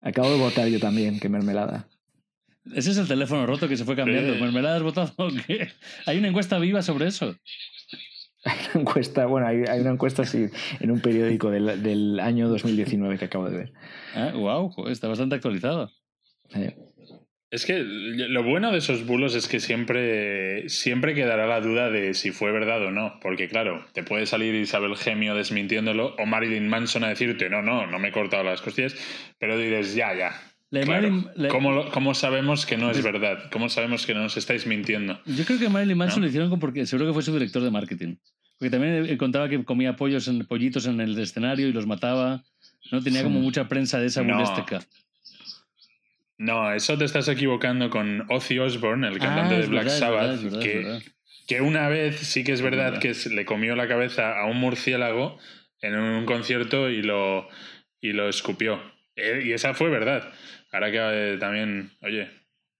Acabo de votar yo también que mermelada. Ese es el teléfono roto que se fue cambiando. ¿Mermelada has votado o qué? Hay una encuesta viva sobre eso. Hay una encuesta, bueno, hay, hay una encuesta sí, en un periódico del, del año 2019 que acabo de ver. Ah, wow, está bastante actualizado. Eh, Es que lo bueno de esos bulos es que siempre, siempre quedará la duda de si fue verdad o no. Porque, claro, te puede salir Isabel Gemio desmintiéndolo o Marilyn Manson a decirte, no, no, no me he cortado las costillas. Pero dices, ya, ya. La Claro. Marilyn- la- ¿Cómo, lo- cómo sabemos que no es verdad? ¿Cómo sabemos que no nos estáis mintiendo? Yo creo que Marilyn Manson ¿No? lo hicieron porque seguro que fue su director de marketing. Porque también contaba que comía pollos en, pollitos en el escenario y los mataba. No tenía como mucha prensa de esa No. burlesca. No, eso te estás equivocando con Ozzy Osbourne, el cantante Ah, de Black verdad, Sabbath, verdad, es verdad, es que, verdad. que una vez sí que es verdad que le comió la cabeza a un murciélago en un concierto y lo, y lo escupió. Eh, Y esa fue verdad. Ahora que eh, también, oye,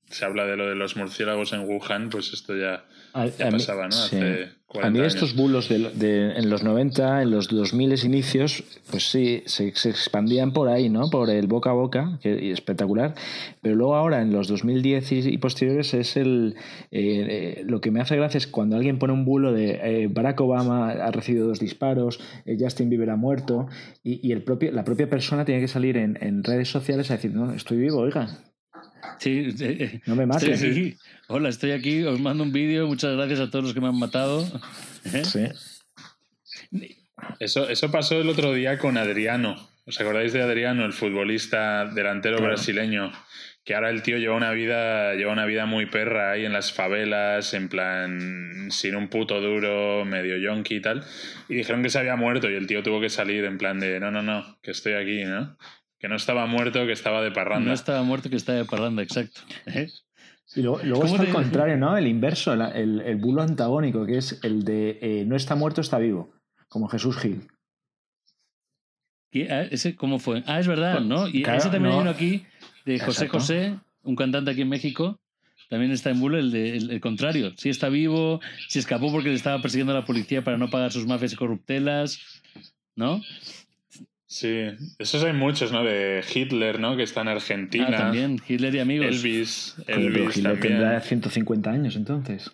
se habla de lo de los murciélagos en Wuhan, pues esto ya, a, mí- ¿no? sí. Hace 40 A mí años. estos bulos de, de- en los 90, en los 2000 inicios, pues sí, se, se expandían por ahí, ¿no? Por el boca a boca, que espectacular. Pero luego ahora, en los 2010 y, y posteriores, es el eh, eh, lo que me hace gracia es cuando alguien pone un bulo de eh, Barack Obama ha recibido dos disparos, Justin Bieber ha muerto, y, y el propio, la propia persona tiene que salir en, en redes sociales a decir, no, estoy vivo, oiga, Sí, no me estoy maten. aquí. Hola, estoy aquí. Os mando un vídeo. Muchas gracias a todos los que me han matado. ¿Eh? Sí. Eso, eso pasó el otro día con Adriano. ¿Os acordáis de Adriano, el futbolista delantero Claro. brasileño? Que ahora el tío lleva una vida, lleva una vida muy perra ahí en las favelas, en plan sin un puto duro, medio yonki y tal. Y dijeron que se había muerto y el tío tuvo que salir en plan de no, no, no, que estoy aquí, ¿no? que no estaba muerto, que estaba de parranda. No estaba muerto, que estaba de parranda, exacto. ¿Eh? Y luego, luego ¿Cómo está al contrario, ¿no? El inverso, el, el- el bulo antagónico, que es el de eh, no está muerto, está vivo, como Jesús Gil. ¿Qué? Ah, ¿Ese cómo fue? Ah, es verdad, Pues, ¿no? Y claro, ese también hay no. uno aquí de José Exacto. José, un cantante aquí en México. También está en bulo el, de, el, el contrario. Si está vivo, si escapó porque le estaba persiguiendo a la policía para no pagar sus mafias y corruptelas, ¿no? Sí, esos hay muchos, ¿no? De Hitler, ¿no? Que está en Argentina. Ah, también, Hitler y amigos. Elvis, Coño, pero Elvis Hitler también. tendrá 150 años entonces.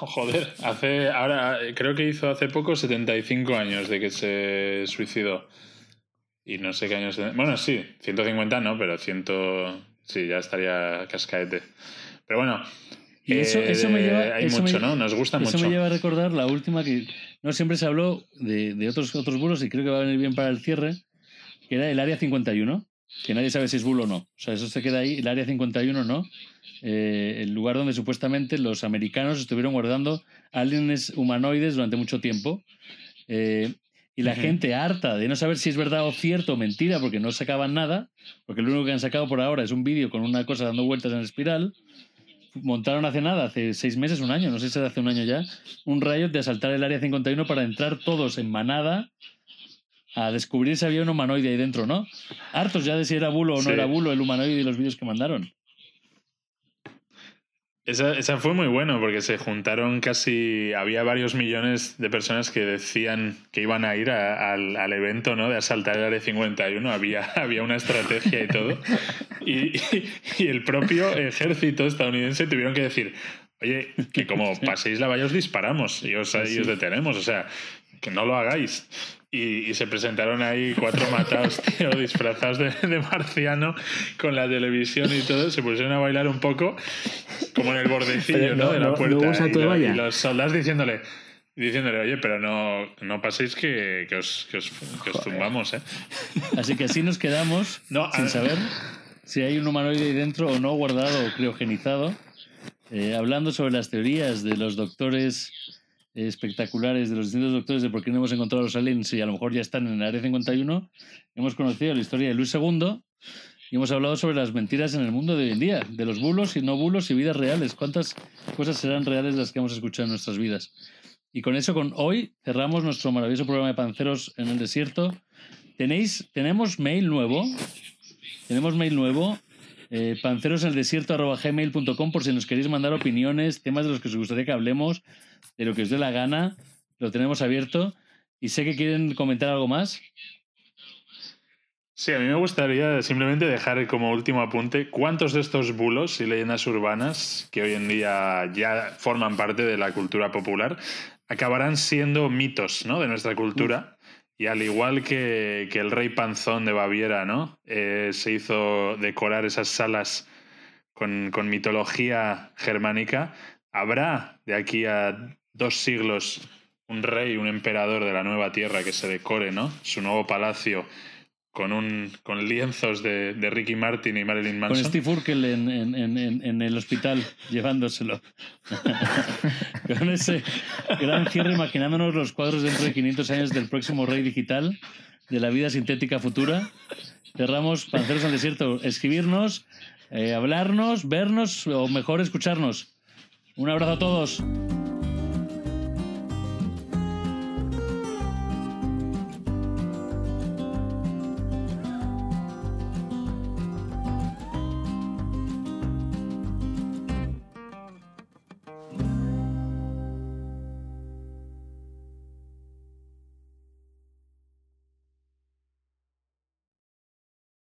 Oh, Joder, hace, ahora eh, creo que hizo hace poco 75 años de que se suicidó. Y no sé qué años. Bueno, sí, 150 no, pero 100. Sí, ya estaría cascaete. Pero bueno. Y eso- eh, eso me lleva- Hay eso mucho, me- ¿no? Nos gusta Eso mucho. me lleva a recordar la última que no siempre se habló de, de otros, otros bulos y creo que va a venir bien para el cierre, que era el Área 51, que nadie sabe si es bulo o no. O sea, eso se queda ahí, el Área 51 no. Eh, el lugar donde supuestamente los americanos estuvieron guardando aliens humanoides durante mucho tiempo. Eh, y la gente harta de no saber si es verdad o cierto o mentira, porque no sacaban nada, porque lo único que han sacado por ahora es un vídeo con una cosa dando vueltas en espiral. Montaron hace nada, hace seis meses, un año, no sé si hace un año ya, un riot de asaltar el área 51 para entrar todos en manada a descubrir si había un humanoide ahí dentro, ¿no? Hartos ya de si era bulo o no Sí. era bulo el humanoide y los vídeos que mandaron. Esa, esa fue muy bueno porque se juntaron casi. Había varios millones de personas que decían que iban a ir a- al, al evento ¿no? de asaltar el área 51. Había, había una estrategia y todo. Y, y- y el propio ejército estadounidense tuvieron que decir: Oye, que como paséis la valla os disparamos y os, y os detenemos. O sea, que no lo hagáis. Y, y se presentaron ahí cuatro matados, tío, disfrazados de, de marciano con la televisión y todo. Se pusieron a bailar un poco como en el bordecillo ¿no? no- de la no- puerta. y, lo- y los soldados diciéndole, diciéndole, oye, pero no, no paséis que, que os, que, os, que os Joder. zumbamos, ¿eh? Así que así nos quedamos No, sin a- saber si hay un humanoide ahí dentro o no guardado o criogenizado, eh, hablando sobre las teorías de los doctores espectaculares, de los distintos doctores de por qué no hemos encontrado a los aliens y a lo mejor ya están en el área 51. Hemos conocido la historia de Luis II y hemos hablado sobre las mentiras en el mundo de hoy en día, de los bulos y no bulos y vidas reales. ¿Cuántas cosas serán reales las que hemos escuchado en nuestras vidas? Y con eso, con hoy, cerramos nuestro maravilloso programa de Panceros en el Desierto. Tenéis, tenemos mail nuevo. Tenemos mail nuevo. Eh, panceroseneldesierto.gmail.com por si nos queréis mandar opiniones, temas de los que os gustaría que hablemos, de lo que os dé la gana. Lo tenemos abierto. Y sé que quieren comentar algo más. Sí, a mí me gustaría simplemente dejar como último apunte cuántos de estos bulos y leyendas urbanas que hoy en día ya forman parte de la cultura popular acabarán siendo mitos ¿no? de nuestra cultura. Y al igual que, que el rey Panzón de Baviera ¿no? Eh, se hizo decorar esas salas con, con mitología germánica, habrá de aquí a dos siglos un rey, un emperador de la nueva tierra que se decore ¿no? su nuevo palacio con, un, con lienzos de, de Ricky Martin y Marilyn Con Manson. Steve Urkel en, en- en- en- en el hospital llevándoselo. Con ese gran cierre imaginándonos los cuadros dentro de 500 años del próximo rey digital de la vida sintética futura. Cerramos Panceros al Desierto. Escribirnos, eh, hablarnos, vernos o mejor escucharnos. Un abrazo a todos.